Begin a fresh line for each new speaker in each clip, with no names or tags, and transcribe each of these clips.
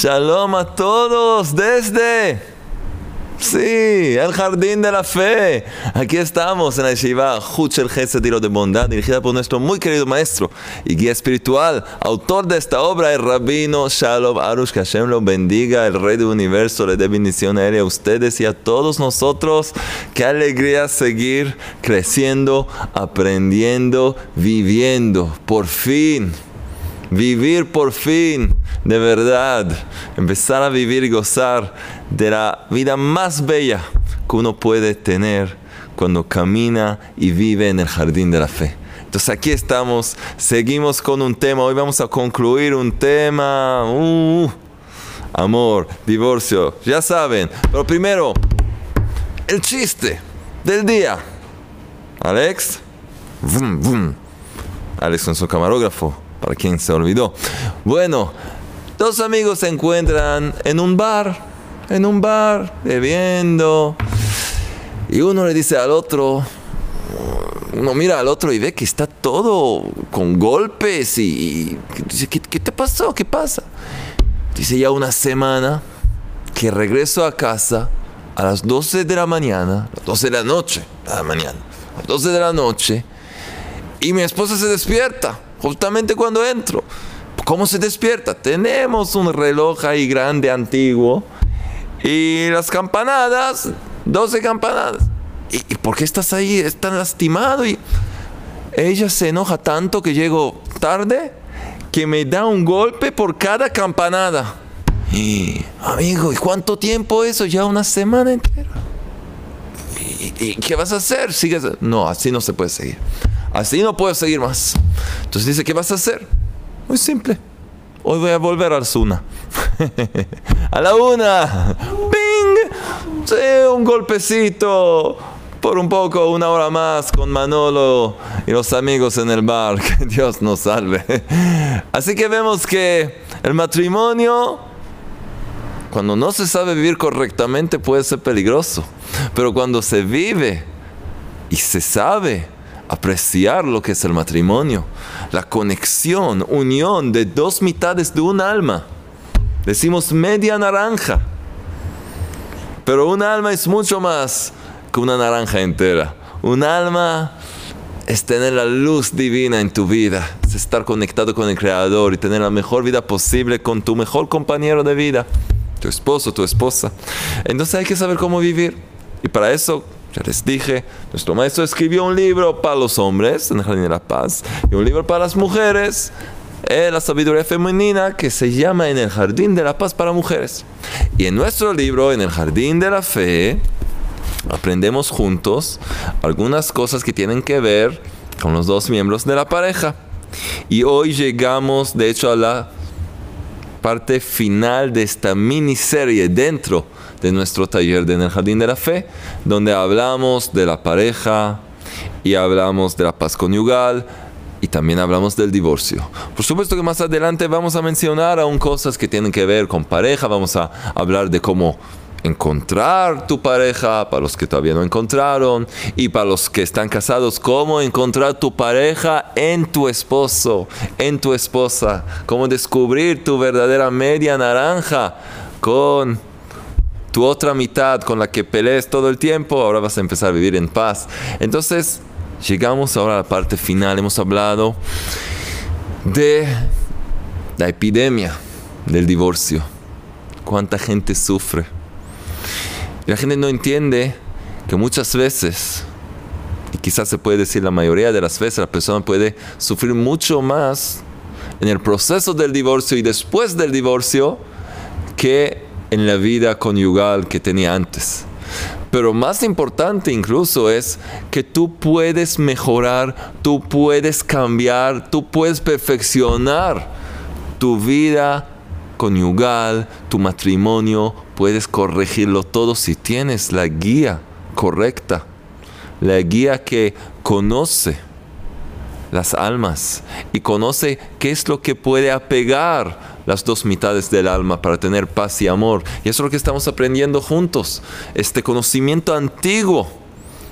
Shalom a todos desde... Sí, el jardín de la fe. Aquí estamos en la Yeshiva Huchel Tiro de Bondad, dirigida por nuestro muy querido maestro y guía espiritual, autor de esta obra, el rabino Shalom Arush. Que Hashem lo bendiga, el rey del universo, le dé bendición a él y a ustedes y a todos nosotros. Qué alegría seguir creciendo, aprendiendo, viviendo. Por fin vivir por fin de verdad, empezar a vivir y gozar de la vida más bella que uno puede tener cuando camina y vive en el jardín de la fe. Entonces aquí estamos, seguimos con un tema, hoy vamos a concluir un tema, uh, amor, divorcio, ya saben, pero primero, el chiste del día. Alex, Alex con su camarógrafo para quien se olvidó. Bueno, dos amigos se encuentran en un bar, en un bar, bebiendo. Y uno le dice al otro, uno mira al otro y ve que está todo con golpes y, dice, ¿qué, te pasó? ¿Qué pasa? Dice ya una semana que regreso a casa a las 12 de la mañana, las 12 de la noche, la mañana, a las 12 de la noche, y mi esposa se despierta justamente cuando entro. ¿Cómo se despierta? Tenemos un reloj ahí grande, antiguo, y las campanadas, 12 campanadas. ¿Y, por qué estás ahí? Estás lastimado. Y ella se enoja tanto que llego tarde que me da un golpe por cada campanada. Y, amigo, ¿y cuánto tiempo eso? Ya una semana entera. ¿Y, qué vas a hacer? ¿Sigues? No, así no se puede seguir. Así no puedo seguir más. Entonces dice, ¿qué vas a hacer? Muy simple. Hoy voy a volver al Zuna. a la una. ¡Ping! Sí, un golpecito. Por un poco, una hora más con Manolo y los amigos en el bar. Que Dios nos salve. Así que vemos que el matrimonio, cuando no se sabe vivir correctamente, puede ser peligroso. Pero cuando se vive y se sabe apreciar lo que es el matrimonio, la conexión, unión de dos mitades de un alma. Decimos media naranja, pero un alma es mucho más que una naranja entera. Un alma es tener la luz divina en tu vida, es estar conectado con el Creador y tener la mejor vida posible con tu mejor compañero de vida, tu esposo, tu esposa. Entonces hay que saber cómo vivir. Y para eso ya les dije, nuestro maestro escribió un libro para los hombres, en el Jardín de la Paz, y un libro para las mujeres, en la sabiduría femenina, que se llama En el Jardín de la Paz para mujeres. Y en nuestro libro, En el Jardín de la Fe, aprendemos juntos algunas cosas que tienen que ver con los dos miembros de la pareja. Y hoy llegamos, de hecho, a la parte final de esta miniserie dentro de nuestro taller de En el Jardín de la Fe, donde hablamos de la pareja y hablamos de la paz conyugal y también hablamos del divorcio. Por supuesto que más adelante vamos a mencionar aún cosas que tienen que ver con pareja, vamos a hablar de cómo encontrar tu pareja, para los que todavía no encontraron, y para los que están casados, cómo encontrar tu pareja en tu esposo, en tu esposa, cómo descubrir tu verdadera media naranja con tu otra mitad con la que pelees todo el tiempo, ahora vas a empezar a vivir en paz. Entonces, llegamos ahora a la parte final. Hemos hablado de la epidemia del divorcio. Cuánta gente sufre. La gente no entiende que muchas veces, y quizás se puede decir la mayoría de las veces, la persona puede sufrir mucho más en el proceso del divorcio y después del divorcio que en la vida conyugal que tenía antes. Pero más importante incluso es que tú puedes mejorar, tú puedes cambiar, tú puedes perfeccionar tu vida conyugal, tu matrimonio, puedes corregirlo todo si tienes la guía correcta, la guía que conoce las almas y conoce qué es lo que puede apegar las dos mitades del alma para tener paz y amor. Y eso es lo que estamos aprendiendo juntos. Este conocimiento antiguo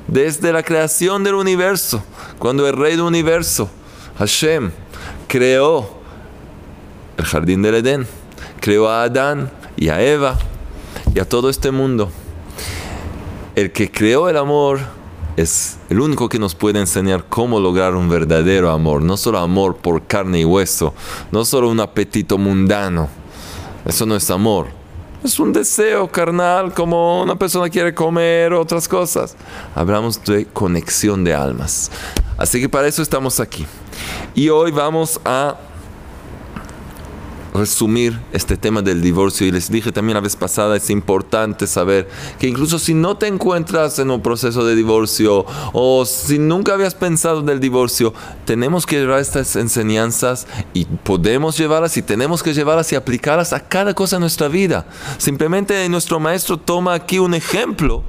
desde la creación del universo, cuando el rey del universo, Hashem, creó el jardín del Edén creó a Adán y a Eva y a todo este mundo. El que creó el amor es el único que nos puede enseñar cómo lograr un verdadero amor, no solo amor por carne y hueso, no solo un apetito mundano. Eso no es amor. Es un deseo carnal como una persona quiere comer otras cosas. Hablamos de conexión de almas. Así que para eso estamos aquí. Y hoy vamos a resumir este tema del divorcio y les dije también la vez pasada, es importante saber que incluso si no te encuentras en un proceso de divorcio o si nunca habías pensado del divorcio, tenemos que llevar estas enseñanzas y podemos llevarlas y tenemos que llevarlas y aplicarlas a cada cosa en nuestra vida. Simplemente nuestro maestro toma aquí un ejemplo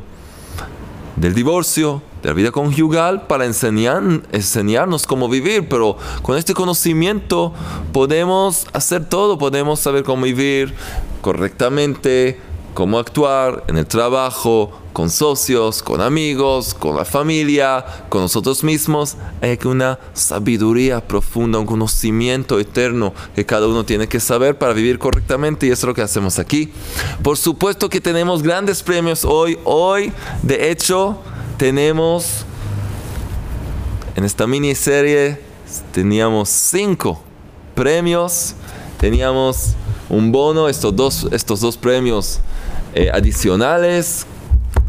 del divorcio, de la vida conjugal, para enseñar, enseñarnos cómo vivir. Pero con este conocimiento podemos hacer todo, podemos saber cómo vivir correctamente, cómo actuar en el trabajo, con socios, con amigos, con la familia, con nosotros mismos. Hay una sabiduría profunda, un conocimiento eterno que cada uno tiene que saber para vivir correctamente y eso es lo que hacemos aquí. Por supuesto que tenemos grandes premios hoy. Hoy, de hecho, tenemos en esta miniserie, teníamos cinco premios. Teníamos un bono, estos dos, estos dos premios eh, adicionales,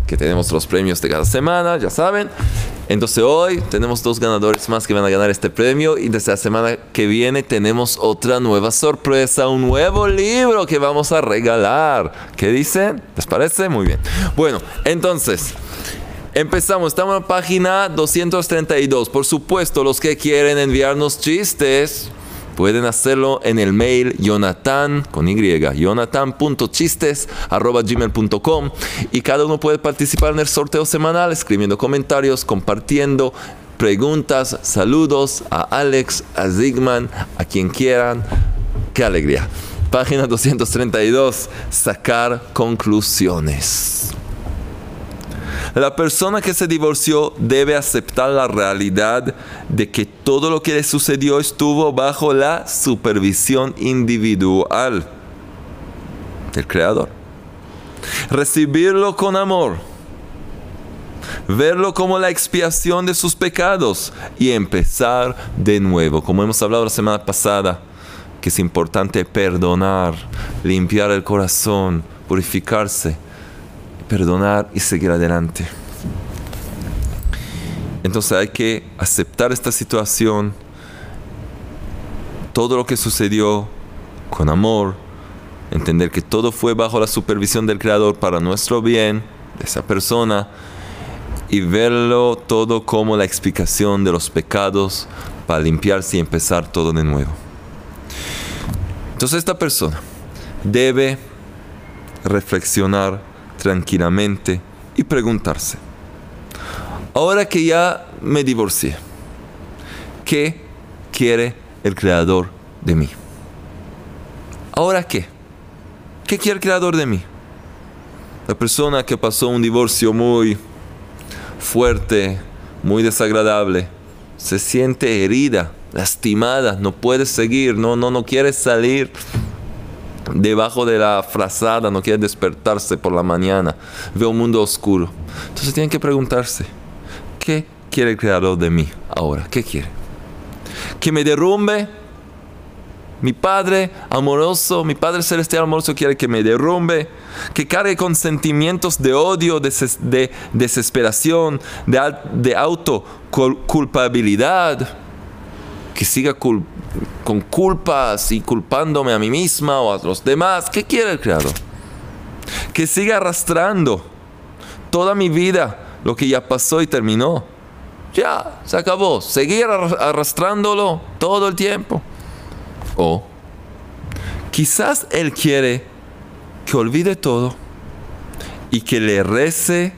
que tenemos los premios de cada semana, ya saben. Entonces hoy tenemos dos ganadores más que van a ganar este premio y desde la semana que viene tenemos otra nueva sorpresa, un nuevo libro que vamos a regalar. ¿Qué dicen? ¿Les parece? Muy bien. Bueno, entonces... Empezamos, estamos en la página 232. Por supuesto, los que quieren enviarnos chistes, Pueden hacerlo en el mail jonathan con y, jonathan.chistes.gmail.com y cada uno puede participar en el sorteo semanal escribiendo comentarios, compartiendo preguntas, saludos a Alex, a Zigman, a quien quieran. ¡Qué alegría! Página 232, sacar conclusiones. La persona que se divorció debe aceptar la realidad de que todo lo que le sucedió estuvo bajo la supervisión individual del Creador. Recibirlo con amor. Verlo como la expiación de sus pecados y empezar de nuevo. Como hemos hablado la semana pasada, que es importante perdonar, limpiar el corazón, purificarse perdonar y seguir adelante. Entonces hay que aceptar esta situación, todo lo que sucedió con amor, entender que todo fue bajo la supervisión del Creador para nuestro bien, de esa persona, y verlo todo como la explicación de los pecados para limpiarse y empezar todo de nuevo. Entonces esta persona debe reflexionar tranquilamente y preguntarse, ahora que ya me divorcié, ¿qué quiere el creador de mí? ¿Ahora qué? ¿Qué quiere el creador de mí? La persona que pasó un divorcio muy fuerte, muy desagradable, se siente herida, lastimada, no puede seguir, no, no, no quiere salir debajo de la frazada, no quiere despertarse por la mañana, ve un mundo oscuro. Entonces tienen que preguntarse, ¿qué quiere el creador de mí ahora? ¿Qué quiere? ¿Que me derrumbe? Mi Padre amoroso, mi Padre celestial amoroso quiere que me derrumbe, que cargue con sentimientos de odio, de, desesperación, de, de autoculpabilidad, que siga con culpas y culpándome a mí misma o a los demás. ¿Qué quiere el Creador? Que siga arrastrando toda mi vida lo que ya pasó y terminó. Ya, se acabó. Seguir arrastrándolo todo el tiempo. O quizás Él quiere que olvide todo y que le rece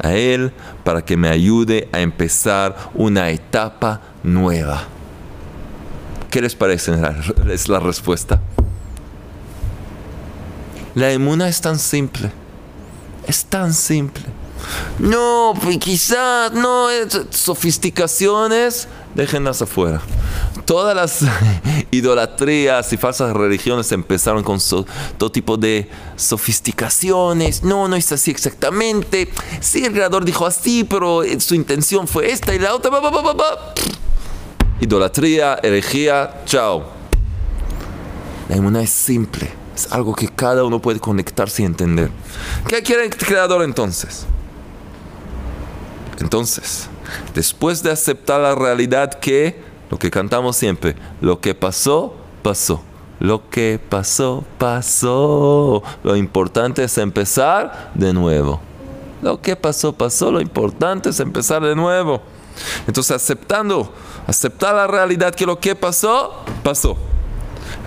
a Él para que me ayude a empezar una etapa nueva. ¿Qué les parece? Es la respuesta. La emuna es tan simple. Es tan simple. No, pues quizás, no, sofisticaciones, déjenlas afuera. Todas las idolatrías y falsas religiones empezaron con todo tipo de sofisticaciones. No, no es así exactamente. Sí, el creador dijo así, pero su intención fue esta y la otra. Idolatría, herejía, chao. La inmunidad es simple. Es algo que cada uno puede conectarse y entender. ¿Qué quiere el creador entonces? Entonces, después de aceptar la realidad que, lo que cantamos siempre, lo que pasó, pasó. Lo que pasó, pasó. Lo importante es empezar de nuevo. Lo que pasó, pasó. Lo importante es empezar de nuevo. Entonces, aceptando, aceptar la realidad que lo que pasó, pasó.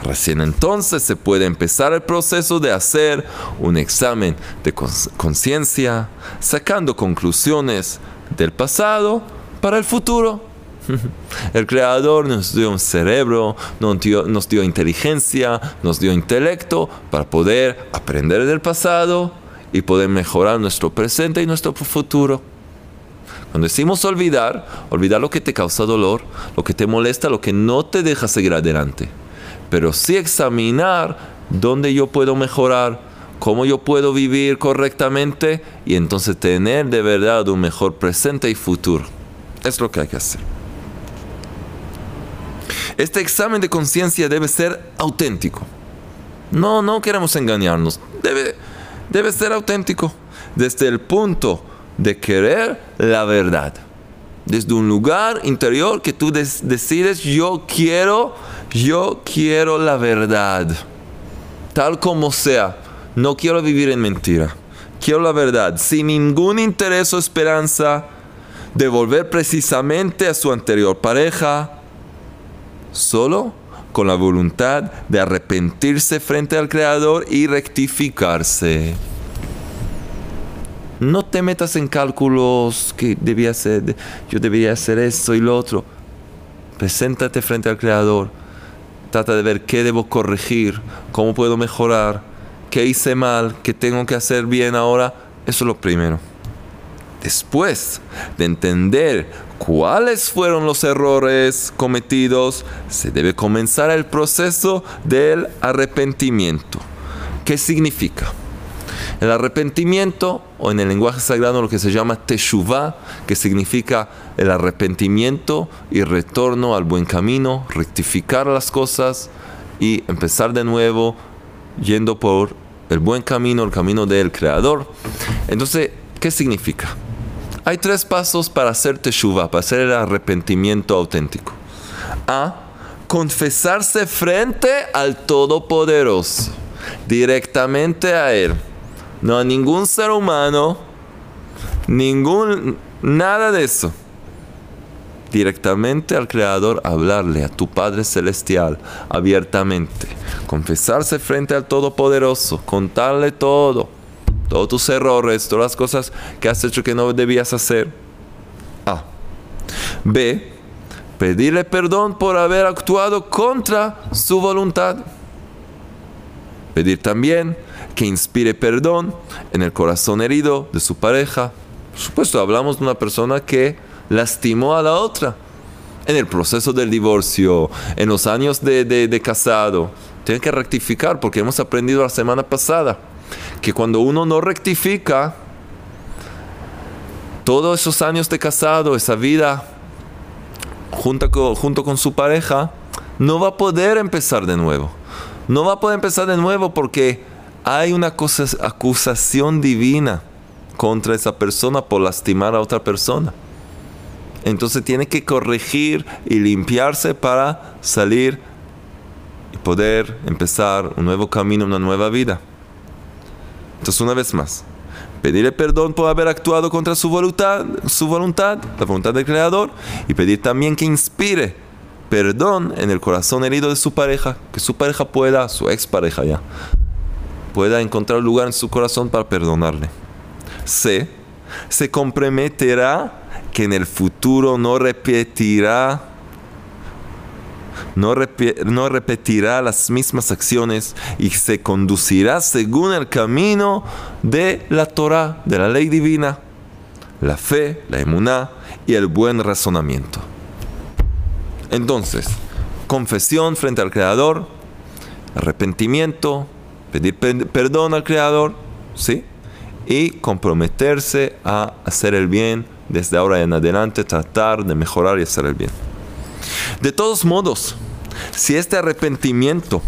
Recién entonces se puede empezar el proceso de hacer un examen de conciencia, sacando conclusiones del pasado para el futuro. El creador nos dio un cerebro, nos dio, nos dio, inteligencia, nos dio intelecto para poder aprender del pasado y poder mejorar nuestro presente y nuestro futuro. Cuando decimos olvidar, olvidar lo que te causa dolor, lo que te molesta, lo que no te deja seguir adelante. Pero sí examinar dónde yo puedo mejorar, cómo yo puedo vivir correctamente y entonces tener de verdad un mejor presente y futuro. Es lo que hay que hacer. Este examen de conciencia debe ser auténtico. No, no queremos engañarnos. Debe, debe ser auténtico. Desde el punto de querer la verdad. Desde un lugar interior que tú decides, yo quiero, yo quiero la verdad. Tal como sea no quiero vivir en mentira. Quiero la verdad, sin ningún interés o esperanza de volver precisamente a su anterior pareja, solo con la voluntad de arrepentirse frente al Creador y rectificarse. No te metas en cálculos que debía ser, yo debería hacer esto y lo otro. Preséntate frente al Creador. Trata de ver qué debo corregir, cómo puedo mejorar qué hice mal, qué tengo que hacer bien ahora, eso es lo primero. Después de entender cuáles fueron los errores cometidos, se debe comenzar el proceso del arrepentimiento. ¿Qué significa? El arrepentimiento, o en el lenguaje sagrado lo que se llama teshuvah, que significa el arrepentimiento y retorno al buen camino, rectificar las cosas y empezar de nuevo yendo por el buen camino, el camino del Creador. Entonces, ¿qué significa? Hay tres pasos para hacer teshuva, para hacer el arrepentimiento auténtico. A. Confesarse frente al Todopoderoso, directamente a Él. No ningún ser humano, ningún, nada de eso directamente al Creador, hablarle a tu Padre Celestial abiertamente, confesarse frente al Todopoderoso, contarle todo, todos tus errores, todas las cosas que has hecho que no debías hacer. A. B. Pedirle perdón por haber actuado contra su voluntad. Pedir también que inspire perdón en el corazón herido de su pareja. Por supuesto, hablamos de una persona que lastimó a la otra. En el proceso del divorcio, en los años de, casado, tiene que rectificar porque hemos aprendido la semana pasada que cuando uno no rectifica, todos esos años de casado, esa vida junto con, junto con su pareja, no va a poder empezar de nuevo. No va a poder empezar de nuevo porque hay una acusación divina contra esa persona por lastimar a otra persona. Entonces tiene que corregir y limpiarse para salir y poder empezar un nuevo camino, una nueva vida. Entonces una vez más, pedirle perdón por haber actuado contra su voluntad, su voluntad, la voluntad del Creador, y pedir también que inspire perdón en el corazón herido de su pareja, que su pareja pueda, su expareja ya, pueda encontrar lugar en su corazón para perdonarle. C. Se comprometerá que en el futuro no repetirá no, no, repetirá las mismas acciones y se conducirá según el camino de la Torah, de la ley divina, la fe, la emuná y el buen razonamiento. Entonces, confesión frente al Creador, arrepentimiento, pedir perdón al Creador, ¿sí? Y comprometerse a hacer el bien desde ahora en adelante, tratar de mejorar y hacer el bien. De todos modos, si este arrepentimiento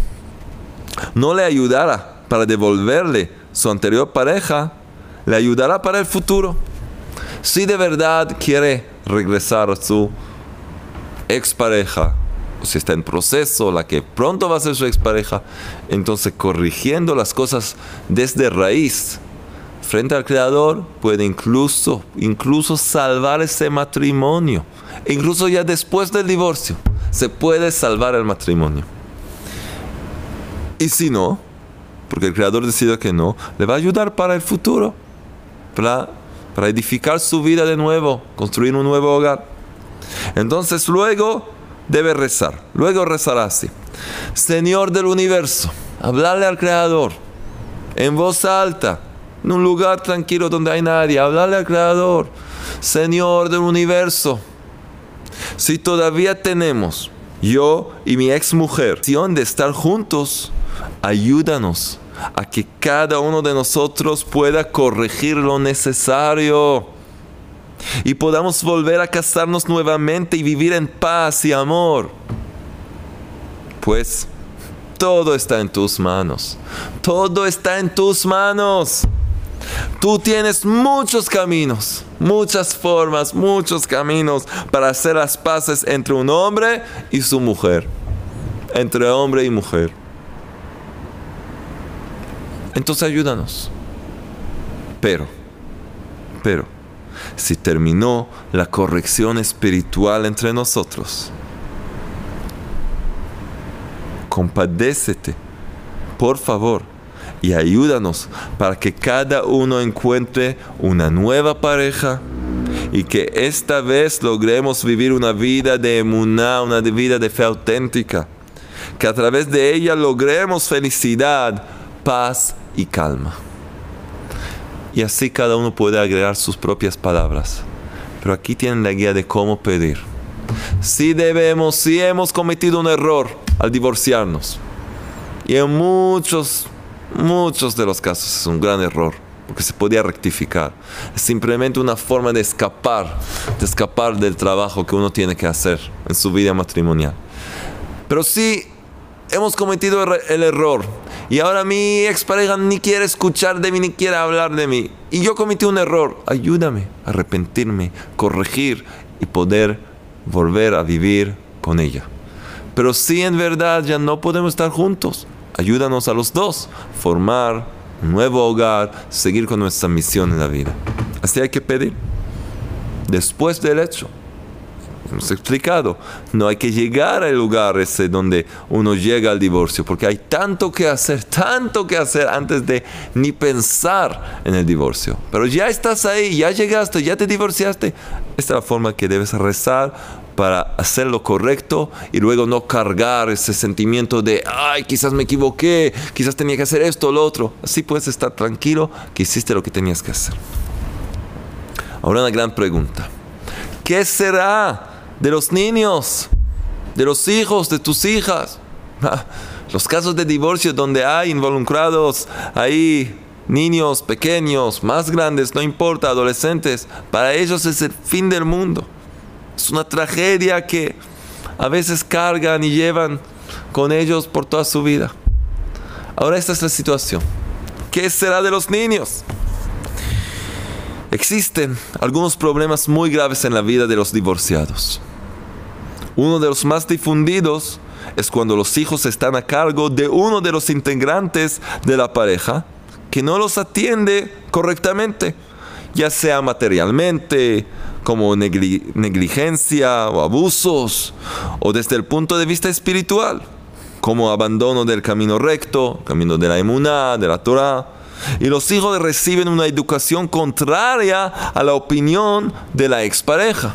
no le ayudara para devolverle su anterior pareja, le ayudará para el futuro. Si de verdad quiere regresar a su expareja, si está en proceso, la que pronto va a ser su expareja, entonces corrigiendo las cosas desde raíz, frente al Creador, puede incluso, incluso salvar ese matrimonio. Incluso ya después del divorcio, se puede salvar el matrimonio. Y si no, porque el Creador decide que no, le va a ayudar para el futuro, para, para edificar su vida de nuevo, construir un nuevo hogar. Entonces luego debe rezar, luego rezará así. Señor del universo, hablarle al Creador en voz alta, en un lugar tranquilo donde hay nadie, hablarle al Creador, Señor del universo, si todavía tenemos yo y mi ex mujer de estar juntos, ayúdanos a que cada uno de nosotros pueda corregir lo necesario y podamos volver a casarnos nuevamente y vivir en paz y amor. Pues todo está en tus manos. Todo está en tus manos. Tú tienes muchos caminos, muchas formas, muchos caminos para hacer las paces entre un hombre y su mujer, entre hombre y mujer. Entonces ayúdanos. Pero, pero, si terminó la corrección espiritual entre nosotros, compadécete, por favor, y ayúdanos para que cada uno encuentre una nueva pareja y que esta vez logremos vivir una vida de emuná, una vida de fe auténtica. Que a través de ella logremos felicidad, paz y calma. Y así cada uno puede agregar sus propias palabras. Pero aquí tienen la guía de cómo pedir. Si debemos, si hemos cometido un error al divorciarnos. Y en muchos muchos de los casos es un gran error, porque se podía rectificar. Es simplemente una forma de escapar, de escapar del trabajo que uno tiene que hacer en su vida matrimonial. Pero si hemos cometido el error y ahora mi expareja ni quiere escuchar de mí, ni quiere hablar de mí, y yo cometí un error, ayúdame a arrepentirme, corregir y poder volver a vivir con ella. Pero si en verdad ya no podemos estar juntos, ayúdanos a los dos formar un nuevo hogar, seguir con nuestra misión en la vida. Así hay que pedir. Después del hecho, hemos explicado, no hay que llegar al lugar ese donde uno llega al divorcio, porque hay tanto que hacer, tanto que hacer antes de ni pensar en el divorcio. Pero ya estás ahí, ya llegaste, ya te divorciaste. Esta es la forma que debes rezar para hacer lo correcto y luego no cargar ese sentimiento de, ay, quizás me equivoqué, quizás tenía que hacer esto o lo otro. Así puedes estar tranquilo que hiciste lo que tenías que hacer. Ahora una gran pregunta. ¿Qué será de los niños, de los hijos, de tus hijas? Los casos de divorcio donde hay involucrados ahí niños pequeños, más grandes, no importa, adolescentes, para ellos es el fin del mundo. Es una tragedia que a veces cargan y llevan con ellos por toda su vida. Ahora esta es la situación. ¿Qué será de los niños? Existen algunos problemas muy graves en la vida de los divorciados. Uno de los más difundidos es cuando los hijos están a cargo de uno de los integrantes de la pareja que no los atiende correctamente, ya sea materialmente, como negligencia o abusos, o desde el punto de vista espiritual, como abandono del camino recto, camino de la emuná, de la Torah. Y los hijos reciben una educación contraria a la opinión de la expareja.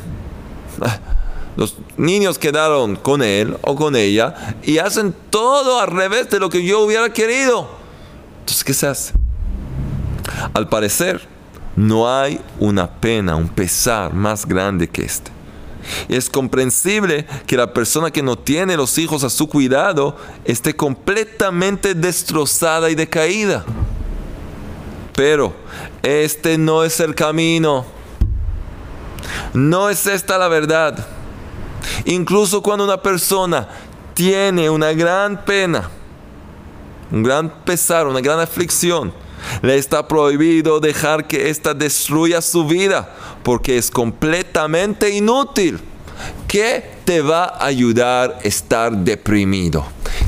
Los niños quedaron con él o con ella y hacen todo al revés de lo que yo hubiera querido. Entonces, ¿qué se hace? Al parecer, no hay una pena, un pesar más grande que este. Es comprensible que la persona que no tiene los hijos a su cuidado esté completamente destrozada y decaída. Pero este no es el camino. No es esta la verdad. Incluso cuando una persona tiene una gran pena, un gran pesar, una gran aflicción, le está prohibido dejar que ésta destruya su vida porque es completamente inútil. ¿Qué te va a ayudar estar deprimido?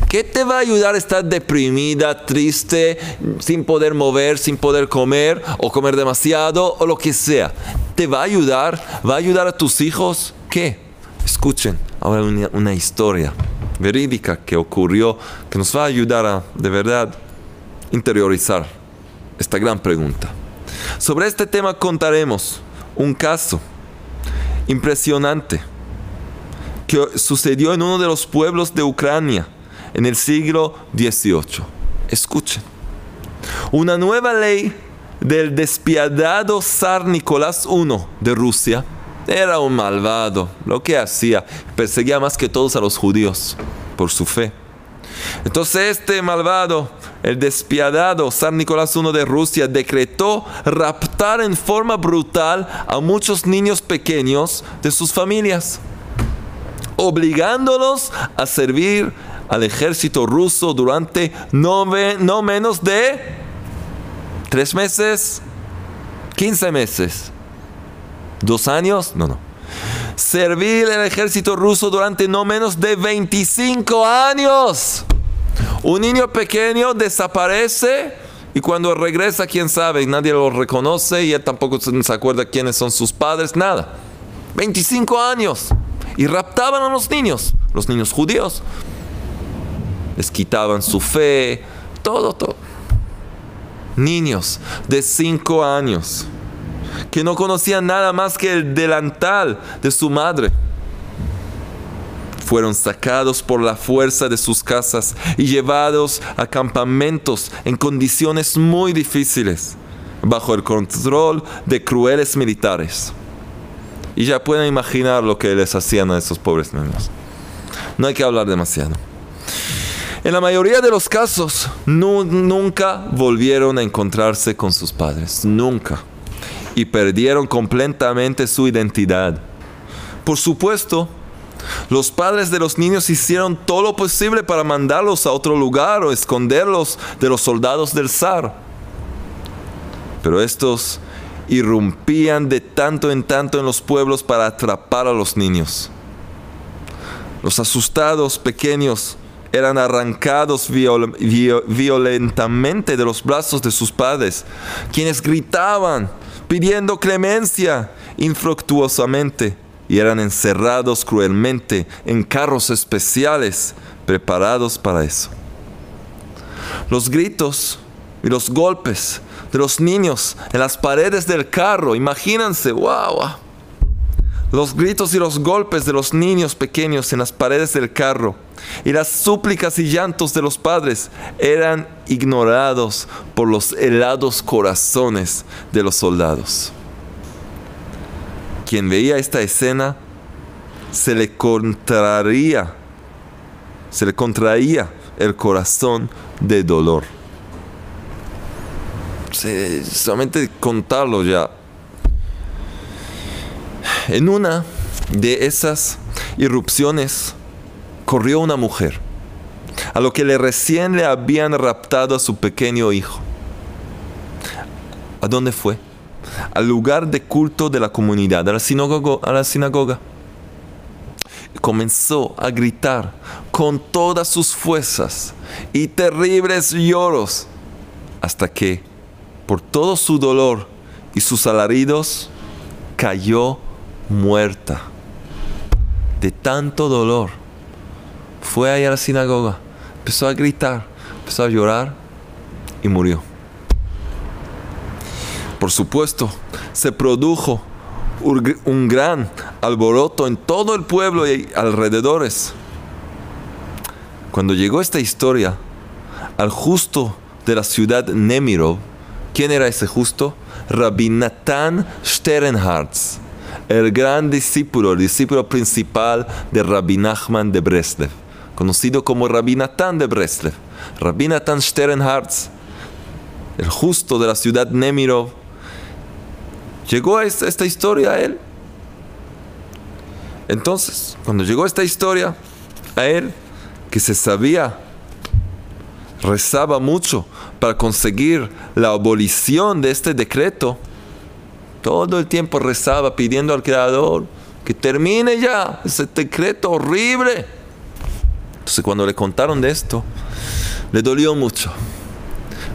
¿Qué te va a ayudar a estar deprimida, triste, sin poder mover, sin poder comer o comer demasiado o lo que sea? ¿Te va a ayudar? ¿Va a ayudar a tus hijos? ¿Qué? Escuchen ahora una, historia verídica que ocurrió que nos va a ayudar a de verdad interiorizar esta gran pregunta. Sobre este tema contaremos un caso impresionante que sucedió en uno de los pueblos de Ucrania en el siglo XVIII. Escuchen. Una nueva ley del despiadado zar Nicolás I de Rusia era un malvado. Lo que hacía, perseguía más que todos a los judíos por su fe. Entonces este malvado, el despiadado San Nicolás I de Rusia, decretó raptar en forma brutal a muchos niños pequeños de sus familias, obligándolos a servir al ejército ruso durante no, no menos de tres meses, quince meses. ¿Dos años? No, no. Servir el ejército ruso durante no menos de 25 años. Un niño pequeño desaparece y cuando regresa, quién sabe, nadie lo reconoce y él tampoco se acuerda quiénes son sus padres, nada. 25 años. Y raptaban a los niños, los niños judíos. Les quitaban su fe, todo, todo. Niños de 5 años que no conocían nada más que el delantal de su madre. Fueron sacados por la fuerza de sus casas y llevados a campamentos en condiciones muy difíciles, bajo el control de crueles militares. Y ya pueden imaginar lo que les hacían a esos pobres niños. No hay que hablar demasiado. En la mayoría de los casos, nunca volvieron a encontrarse con sus padres. Nunca y perdieron completamente su identidad. Por supuesto, los padres de los niños hicieron todo lo posible para mandarlos a otro lugar o esconderlos de los soldados del zar. Pero estos irrumpían de tanto en tanto en los pueblos para atrapar a los niños. Los asustados pequeños eran arrancados violentamente de los brazos de sus padres, quienes gritaban pidiendo clemencia infructuosamente y eran encerrados cruelmente en carros especiales preparados para eso. Los gritos y los golpes de los niños en las paredes del carro, imagínense, wow, los gritos y los golpes de los niños pequeños en las paredes del carro y las súplicas y llantos de los padres eran ignorados por los helados corazones de los soldados. Quien veía esta escena se le contraría, se le contraía el corazón de dolor. solamente contarlo ya. En una de esas irrupciones corrió una mujer, a lo que le recién le habían raptado a su pequeño hijo. ¿A dónde fue? Al lugar de culto de la comunidad, a la sinagoga. A la sinagoga. Comenzó a gritar con todas sus fuerzas y terribles lloros, hasta que, por todo su dolor y sus alaridos, cayó muerta de tanto dolor fue ahí a la sinagoga, empezó a gritar, empezó a llorar y murió. Por supuesto, se produjo un gran alboroto en todo el pueblo y alrededores. Cuando llegó esta historia al justo de la ciudad Nemirov, ¿quién era ese justo? Rabbi Nathan Sternhartz, el gran discípulo, el discípulo principal de Rabbi Nachman de Breslev, conocido como Rabbi Natan de Breslev, Rabbi Natan Sternhartz, el justo de la ciudad Nemirov. Llegó a esta, esta historia a él. Entonces, cuando llegó esta historia a él, que se sabía, rezaba mucho para conseguir la abolición de este decreto, todo el tiempo rezaba pidiendo al Creador que termine ya ese decreto horrible. Entonces cuando le contaron de esto, le dolió mucho.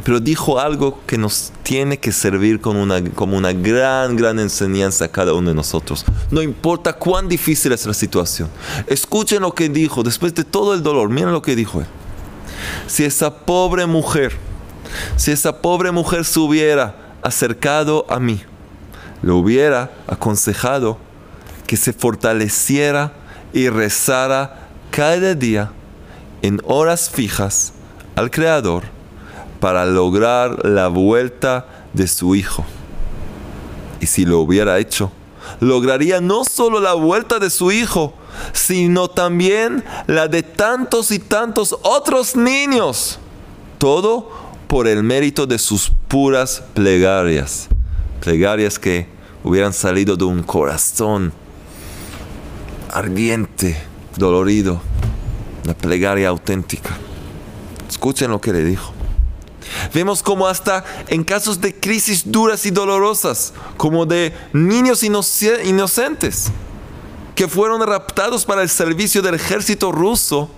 Pero dijo algo que nos tiene que servir como una, como una gran, gran enseñanza a cada uno de nosotros. No importa cuán difícil es la situación. Escuchen lo que dijo después de todo el dolor. Miren lo que dijo él. Si esa pobre mujer, si esa pobre mujer se hubiera acercado a mí, le hubiera aconsejado que se fortaleciera y rezara cada día en horas fijas al Creador para lograr la vuelta de su hijo. Y si lo hubiera hecho, lograría no solo la vuelta de su hijo, sino también la de tantos y tantos otros niños. Todo por el mérito de sus puras plegarias. Plegarias que hubieran salido de un corazón ardiente, dolorido. Una plegaria auténtica. Escuchen lo que le dijo. Vemos como hasta en casos de crisis duras y dolorosas, como de niños inocentes que fueron raptados para el servicio del ejército ruso,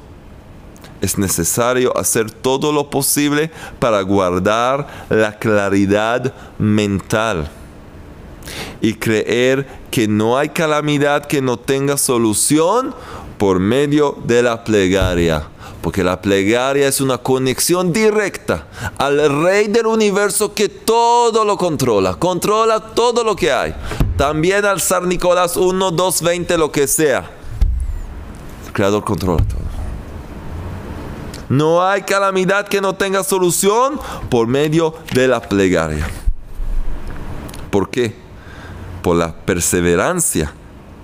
es necesario hacer todo lo posible para guardar la claridad mental y creer que no hay calamidad que no tenga solución por medio de la plegaria. Porque la plegaria es una conexión directa al Rey del universo que todo lo controla, controla todo lo que hay. También al Nicolás 1, 2, 20, lo que sea. El Creador controla todo. No hay calamidad que no tenga solución por medio de la plegaria. ¿Por qué? Por la perseverancia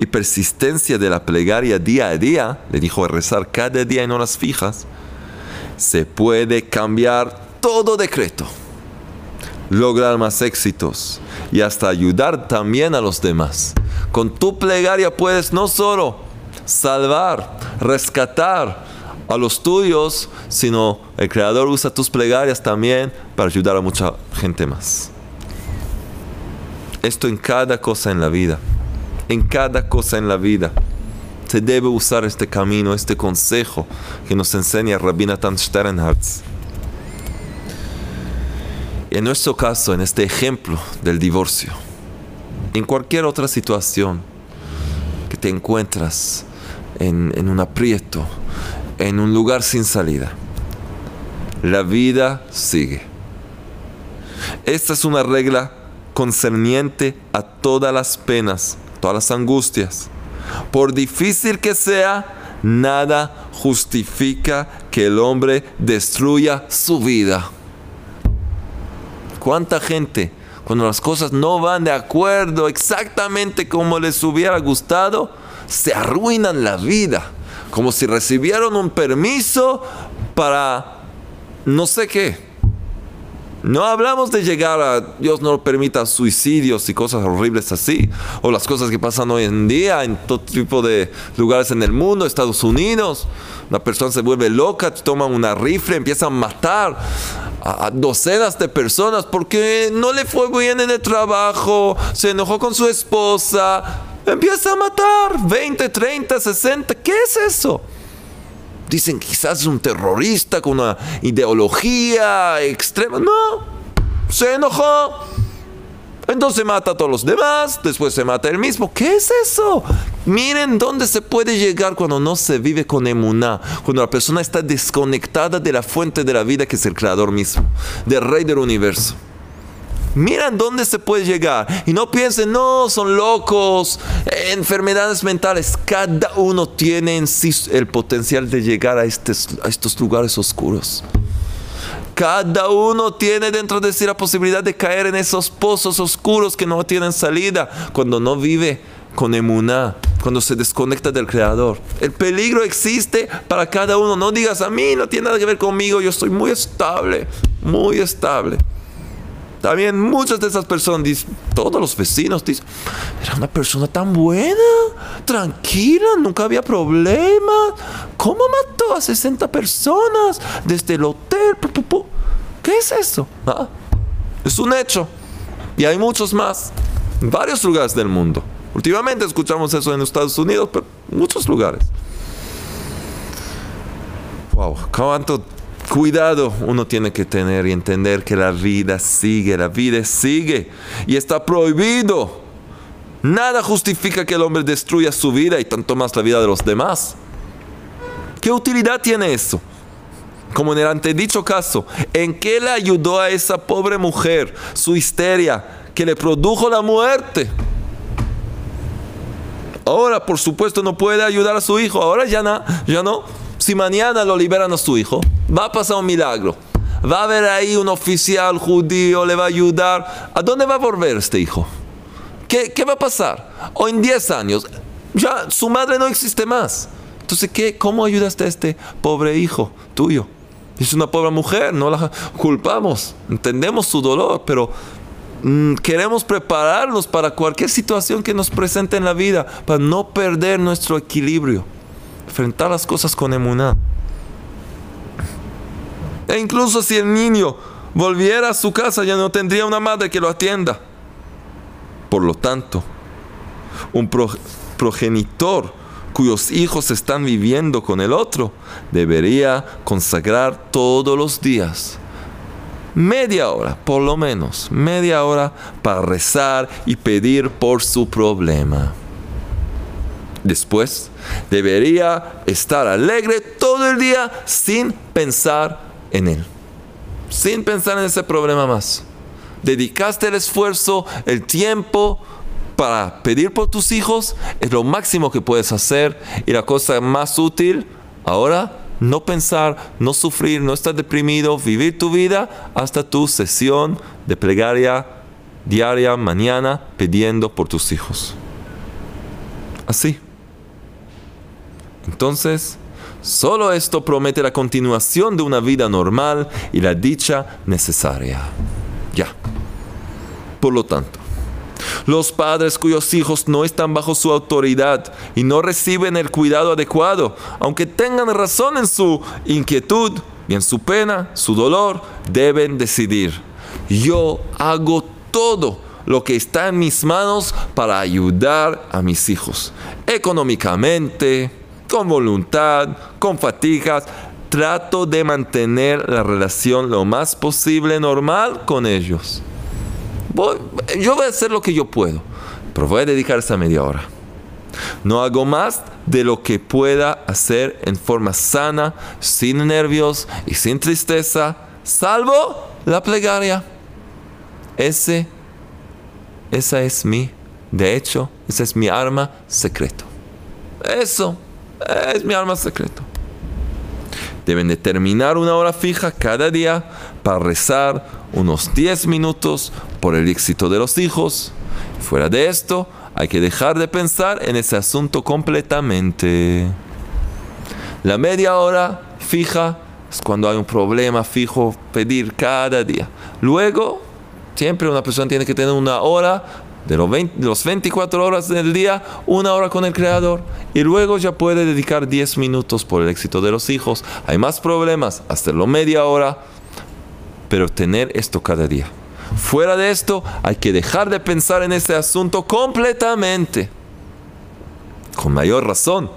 y persistencia de la plegaria día a día, le dijo rezar cada día en horas fijas, se puede cambiar todo decreto, lograr más éxitos y hasta ayudar también a los demás. Con tu plegaria puedes no solo salvar, rescatar a los tuyos, sino el Creador usa tus plegarias también para ayudar a mucha gente más. Esto en cada cosa en la vida en cada cosa en la vida. Se debe usar este camino, este consejo que nos enseña Rabinatan Sternhartz. En nuestro caso, en este ejemplo del divorcio, en cualquier otra situación que te encuentras en, en un aprieto, en un lugar sin salida, la vida sigue. Esta es una regla concerniente a todas las penas todas las angustias. Por difícil que sea, nada justifica que el hombre destruya su vida. ¿Cuánta gente, cuando las cosas no van de acuerdo exactamente como les hubiera gustado, se arruinan la vida? Como si recibieron un permiso para no sé qué no hablamos de llegar a, Dios no permita, suicidios y cosas horribles así, o las cosas que pasan hoy en día en todo tipo de lugares en el mundo, Estados Unidos. Una persona se vuelve loca, toma una rifle, empieza a matar a, docenas de personas porque no le fue bien en el trabajo, se enojó con su esposa, empieza a matar 20, 30, 60. ¿Qué es eso? Dicen quizás es un terrorista con una ideología extrema. No, se enojó. Entonces mata a todos los demás, después se mata él mismo. ¿Qué es eso? Miren dónde se puede llegar cuando no se vive con emuná, cuando la persona está desconectada de la fuente de la vida que es el creador mismo, del rey del universo. Miren dónde se puede llegar. Y no piensen, no, son locos, enfermedades mentales. Cada uno tiene en sí el potencial de llegar a, a estos lugares oscuros. Cada uno tiene dentro de sí la posibilidad de caer en esos pozos oscuros que no tienen salida cuando no vive con emuná, cuando se desconecta del Creador. El peligro existe para cada uno. No digas a mí, no tiene nada que ver conmigo, yo estoy muy estable, muy estable. También muchas de esas personas todos los vecinos dicen, era una persona tan buena, tranquila, nunca había problemas. ¿Cómo mató a 60 personas desde el hotel? ¿Qué es eso? Ah, es un hecho. Y hay muchos más, en varios lugares del mundo. Últimamente escuchamos eso en Estados Unidos, pero en muchos lugares. Wow, cuánto cuidado uno tiene que tener y entender que la vida sigue, la vida sigue y está prohibido. Nada justifica que el hombre destruya su vida y tanto más la vida de los demás. ¿Qué utilidad tiene eso? Como en el antedicho caso, ¿en qué le ayudó a esa pobre mujer su histeria que le produjo la muerte? Ahora, por supuesto, no puede ayudar a su hijo. Ahora ya, no, ya no. Si mañana lo liberan a su hijo, va a pasar un milagro. Va a haber ahí un oficial judío, le va a ayudar. ¿A dónde va a volver este hijo? ¿Qué, va a pasar? O en 10 años, ya su madre no existe más. Entonces, ¿qué, ¿cómo ayudaste a este pobre hijo tuyo? Es una pobre mujer, no la culpamos, entendemos su dolor, pero mm, queremos prepararnos para cualquier situación que nos presente en la vida, para no perder nuestro equilibrio, enfrentar las cosas con emuná. E incluso si el niño volviera a su casa, ya no tendría una madre que lo atienda. Por lo tanto, un progenitor cuyos hijos están viviendo con el otro, debería consagrar todos los días media hora, por lo menos, media hora para rezar y pedir por su problema. Después, debería estar alegre todo el día sin pensar en él, sin pensar en ese problema más. Dedicaste el esfuerzo, el tiempo, para pedir por tus hijos es lo máximo que puedes hacer y la cosa más útil ahora no pensar, no sufrir, no estar deprimido, vivir tu vida hasta tu sesión de plegaria diaria mañana pidiendo por tus hijos. Así. Entonces, solo esto promete la continuación de una vida normal y la dicha necesaria. Ya. Por lo tanto, los padres cuyos hijos no están bajo su autoridad y no reciben el cuidado adecuado, aunque tengan razón en su inquietud y en su pena, su dolor, deben decidir. Yo hago todo lo que está en mis manos para ayudar a mis hijos. Económicamente, con voluntad, con fatigas, trato de mantener la relación lo más posible normal con ellos yo voy a hacer lo que yo puedo, pero voy a dedicar esa media hora. No hago más de lo que pueda hacer en forma sana, sin nervios y sin tristeza, salvo la plegaria. Ese, esa es mi, de hecho, esa es mi arma secreto. Eso es mi arma secreto. Deben determinar una hora fija cada día para rezar unos 10 minutos por el éxito de los hijos. Fuera de esto, hay que dejar de pensar en ese asunto completamente. La media hora fija es cuando hay un problema fijo, pedir cada día. Luego, siempre una persona tiene que tener una hora de los, 20, los 24 horas del día, una hora con el Creador. Y luego ya puede dedicar 10 minutos por el éxito de los hijos. Hay más problemas, hacerlo media hora, pero tener esto cada día. Fuera de esto, hay que dejar de pensar en ese asunto completamente. Con mayor razón.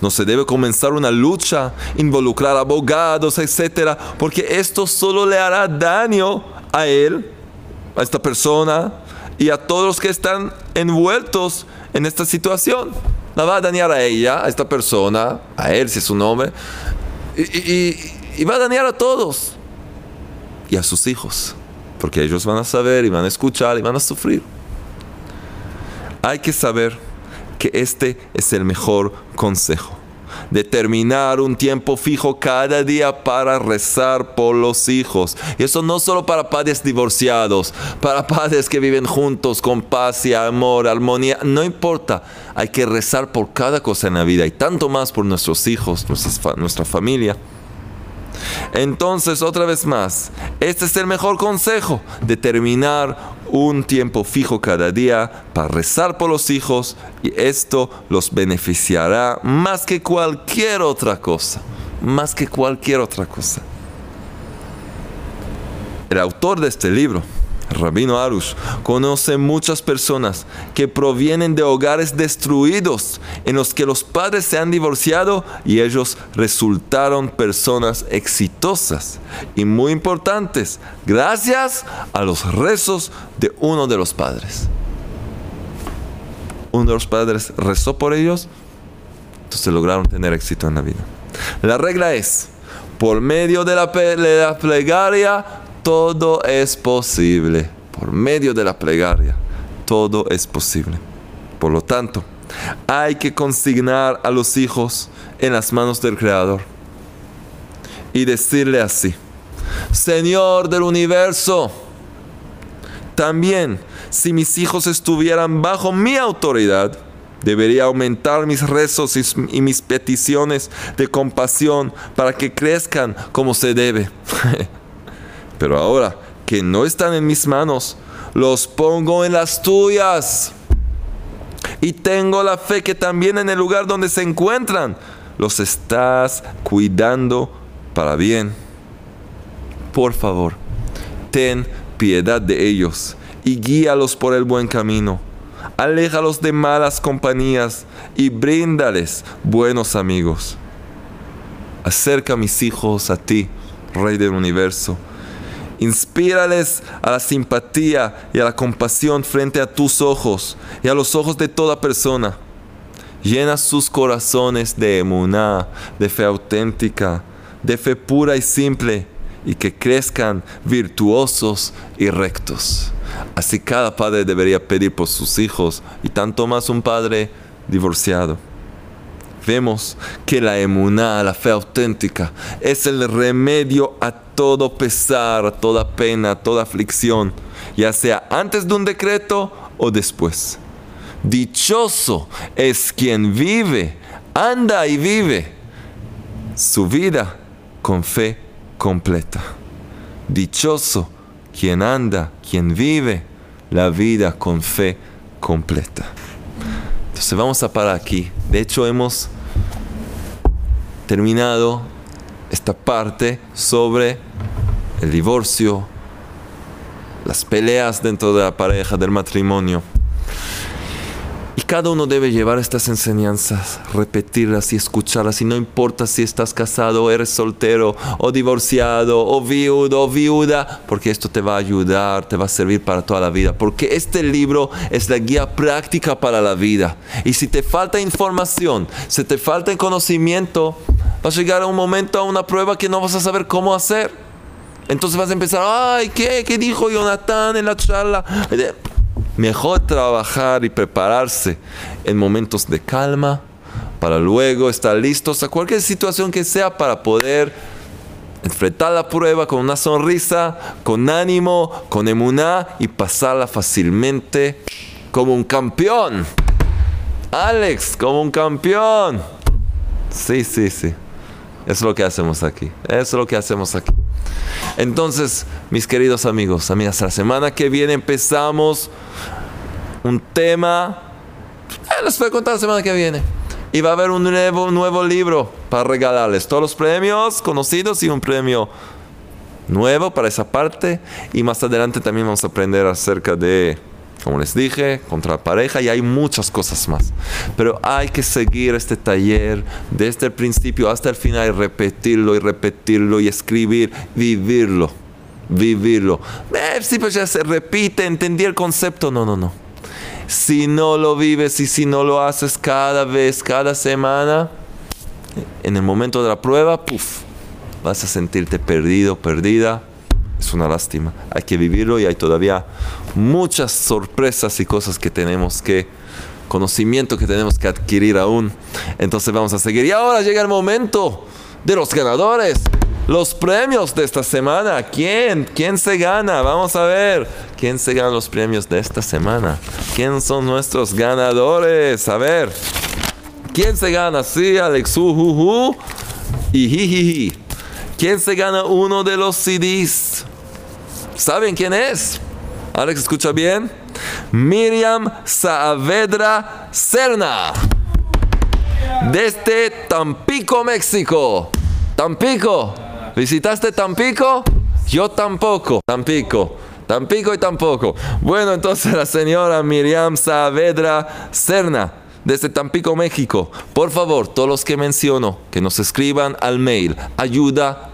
No se debe comenzar una lucha, involucrar abogados, etc. Porque esto solo le hará daño a él, a esta persona y a todos los que están envueltos en esta situación. La va a dañar a ella, a esta persona, a él si es su nombre, y va a dañar a todos y a sus hijos porque ellos van a saber y van a escuchar y van a sufrir. Hay que saber que este es el mejor consejo. Determinar un tiempo fijo cada día para rezar por los hijos. Y eso no solo para padres divorciados, para padres que viven juntos con paz y amor, armonía, no importa. Hay que rezar por cada cosa en la vida y tanto más por nuestros hijos, nuestra familia. Entonces, otra vez más, este es el mejor consejo, determinar un tiempo fijo cada día para rezar por los hijos y esto los beneficiará más que cualquier otra cosa, más que cualquier otra cosa. El autor de este libro, Rabino Arush conoce muchas personas que provienen de hogares destruidos en los que los padres se han divorciado y ellos resultaron personas exitosas y muy importantes gracias a los rezos de uno de los padres. Uno de los padres rezó por ellos, entonces lograron tener éxito en la vida. La regla es, por medio de la, de la plegaria, todo es posible. Por medio de la plegaria, todo es posible. Por lo tanto, hay que consignar a los hijos en las manos del Creador y decirle así, Señor del universo, también si mis hijos estuvieran bajo mi autoridad, debería aumentar mis rezos y, mis peticiones de compasión para que crezcan como se debe. Pero ahora que no están en mis manos, los pongo en las tuyas. Y tengo la fe que también en el lugar donde se encuentran, los estás cuidando para bien. Por favor, ten piedad de ellos y guíalos por el buen camino. Aléjalos de malas compañías y bríndales buenos amigos. Acerca mis hijos a ti, Rey del universo Inspírales a la simpatía y a la compasión frente a tus ojos y a los ojos de toda persona. Llena sus corazones de emuná, de fe auténtica, de fe pura y simple, y que crezcan virtuosos y rectos. Así cada padre debería pedir por sus hijos, y tanto más un padre divorciado vemos que la emuná, la fe auténtica, es el remedio a todo pesar, a toda pena, a toda aflicción, ya sea antes de un decreto o después. Dichoso es quien vive, anda y vive su vida con fe completa. Dichoso quien anda, quien vive la vida con fe completa. Entonces vamos a parar aquí. De hecho hemos terminado esta parte sobre el divorcio, las peleas dentro de la pareja, del matrimonio. Cada uno debe llevar estas enseñanzas, repetirlas y escucharlas. Y no importa si estás casado, eres soltero, o divorciado, o viudo, o viuda, porque esto te va a ayudar, te va a servir para toda la vida. Porque este libro es la guía práctica para la vida. Y si te falta información, si te falta conocimiento, vas a llegar a un momento, a una prueba que no vas a saber cómo hacer. Entonces vas a empezar, ay, ¿qué? ¿Qué dijo Jonathan en la charla? Mejor trabajar y prepararse en momentos de calma para luego estar listos a cualquier situación que sea para poder enfrentar la prueba con una sonrisa, con ánimo, con emuná y pasarla fácilmente como un campeón. Alex, como un campeón. Sí, sí, sí. Es lo que hacemos aquí. Es lo que hacemos aquí. Entonces, mis queridos amigos, amigas, la semana que viene empezamos un tema. Eh, les voy a contar la semana que viene. Y va a haber un nuevo, nuevo libro para regalarles. Todos los premios conocidos y un premio nuevo para esa parte. Y más adelante también vamos a aprender acerca de como les dije, contra pareja y hay muchas cosas más. Pero hay que seguir este taller desde el principio hasta el final y repetirlo y repetirlo y escribir, vivirlo, vivirlo. Eh, sí, pues ya se repite, entendí el concepto. No, no, no. Si no lo vives y si no lo haces cada vez, cada semana, en el momento de la prueba, puff, vas a sentirte perdido, perdida es una lástima. Hay que vivirlo y hay todavía muchas sorpresas y cosas que tenemos que conocimiento que tenemos que adquirir aún. Entonces vamos a seguir. Y ahora llega el momento de los ganadores. Los premios de esta semana. ¿Quién? ¿Quién se gana? Vamos a ver. ¿Quién se gana los premios de esta semana? ¿Quién son nuestros ganadores? A ver. ¿Quién se gana? Sí, Alex. Uh, y jijiji. ¿Quién se gana uno de los CDs? ¿Saben quién es? Alex, ¿escucha bien? Miriam Saavedra Serna. Desde Tampico, México. Tampico. ¿Visitaste Tampico? Yo tampoco. Tampico. Tampico y tampoco. Bueno, entonces la señora Miriam Saavedra Serna desde Tampico, México. Por favor, todos los que menciono, que nos escriban al mail ayuda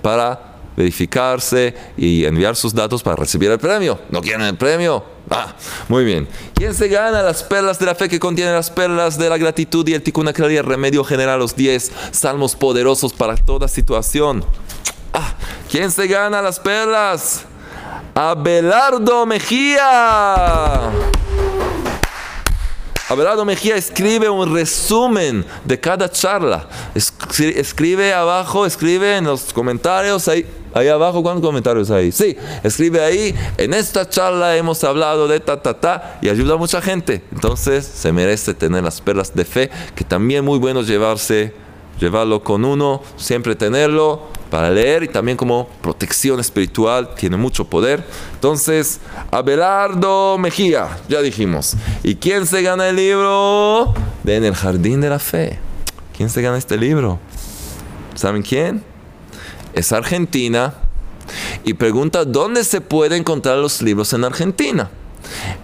para verificarse y enviar sus datos para recibir el premio. ¿No quieren el premio? Ah, muy bien. ¿Quién se gana las perlas de la fe que contienen las perlas de la gratitud y el tikkun y el remedio general, los 10 salmos poderosos para toda situación? Ah, ¿quién se gana las perlas? Abelardo Mejía. Abelardo Mejía escribe un resumen de cada charla. Escribe abajo, escribe en los comentarios ahí Ahí abajo, ¿cuántos comentarios hay? Sí, escribe ahí, en esta charla hemos hablado de ta, ta, ta, y ayuda a mucha gente. Entonces se merece tener las perlas de fe, que también muy bueno llevarse, llevarlo con uno, siempre tenerlo para leer y también como protección espiritual, tiene mucho poder. Entonces, Abelardo Mejía, ya dijimos. ¿Y quién se gana el libro? De En el Jardín de la Fe. ¿Quién se gana este libro? ¿Saben quién? es argentina y pregunta dónde se puede encontrar los libros en Argentina.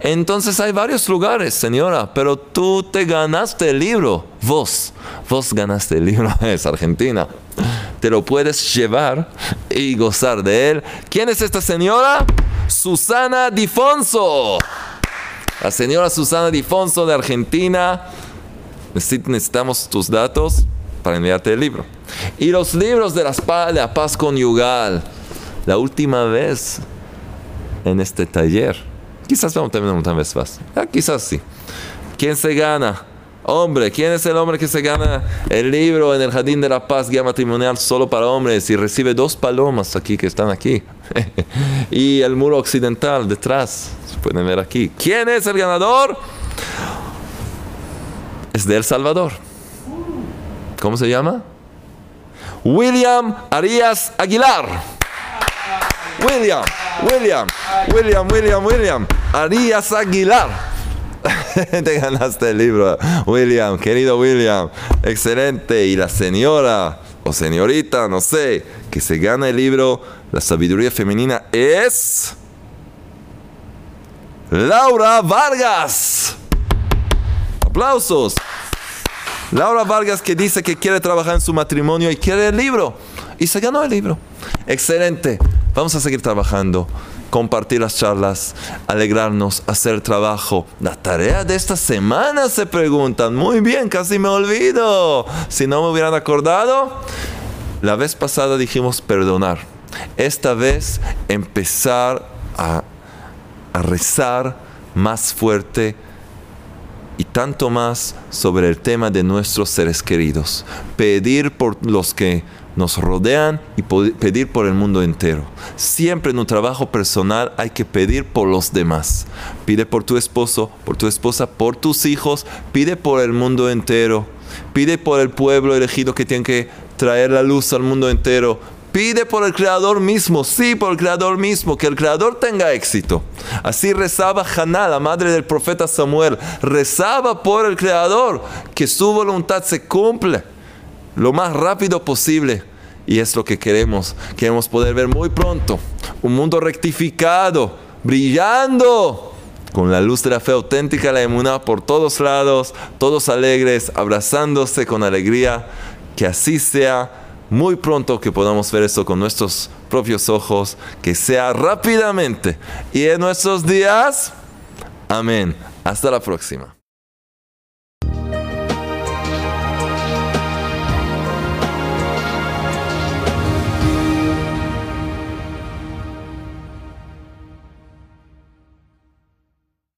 Entonces hay varios lugares, señora, pero tú te ganaste el libro, vos, vos ganaste el libro, es Argentina. Te lo puedes llevar y gozar de él. ¿Quién es esta señora? Susana Difonso. La señora Susana Difonso de Argentina. Necesitamos tus datos para enviarte el libro. Y los libros de la, paz conyugal. La última vez en este taller. Quizás vamos a terminar una vez. Ah, quizás sí. ¿Quién se gana? Hombre, ¿quién es el hombre que se gana el libro en el Jardín de la Paz, guía matrimonial solo para hombres y recibe dos palomas aquí que están aquí? y el muro occidental detrás, se pueden ver aquí. ¿Quién es el ganador? Es de El Salvador. ¿Cómo se llama? William Arias Aguilar. William, William, William, William, William. Arias Aguilar. Te ganaste el libro, William, querido William. Excelente. Y la señora o señorita, no sé, que se gana el libro La sabiduría femenina es... Laura Vargas. Aplausos. Laura Vargas que dice que quiere trabajar en su matrimonio y quiere el libro. Y se ganó el libro. Excelente. Vamos a seguir trabajando, compartir las charlas, alegrarnos, hacer trabajo. La tarea de esta semana se preguntan. Muy bien, casi me olvido. Si no me hubieran acordado, la vez pasada dijimos perdonar. Esta vez empezar a, a rezar más fuerte y tanto más sobre el tema de nuestros seres queridos. Pedir por los que nos rodean y pedir por el mundo entero. Siempre en un trabajo personal hay que pedir por los demás. Pide por tu esposo, por tu esposa, por tus hijos, pide por el mundo entero. Pide por el pueblo elegido que tiene que traer la luz al mundo entero. Pide por el Creador mismo, sí, por el Creador mismo, que el Creador tenga éxito. Así rezaba Haná, la madre del profeta Samuel. Rezaba por el Creador, que su voluntad se cumple lo más rápido posible. Y es lo que queremos. Queremos poder ver muy pronto un mundo rectificado, brillando con la luz de la fe auténtica, la emuná por todos lados, todos alegres, abrazándose con alegría. Que así sea muy pronto que podamos ver esto con nuestros propios ojos, que sea rápidamente y en nuestros días. Amén. Hasta la próxima.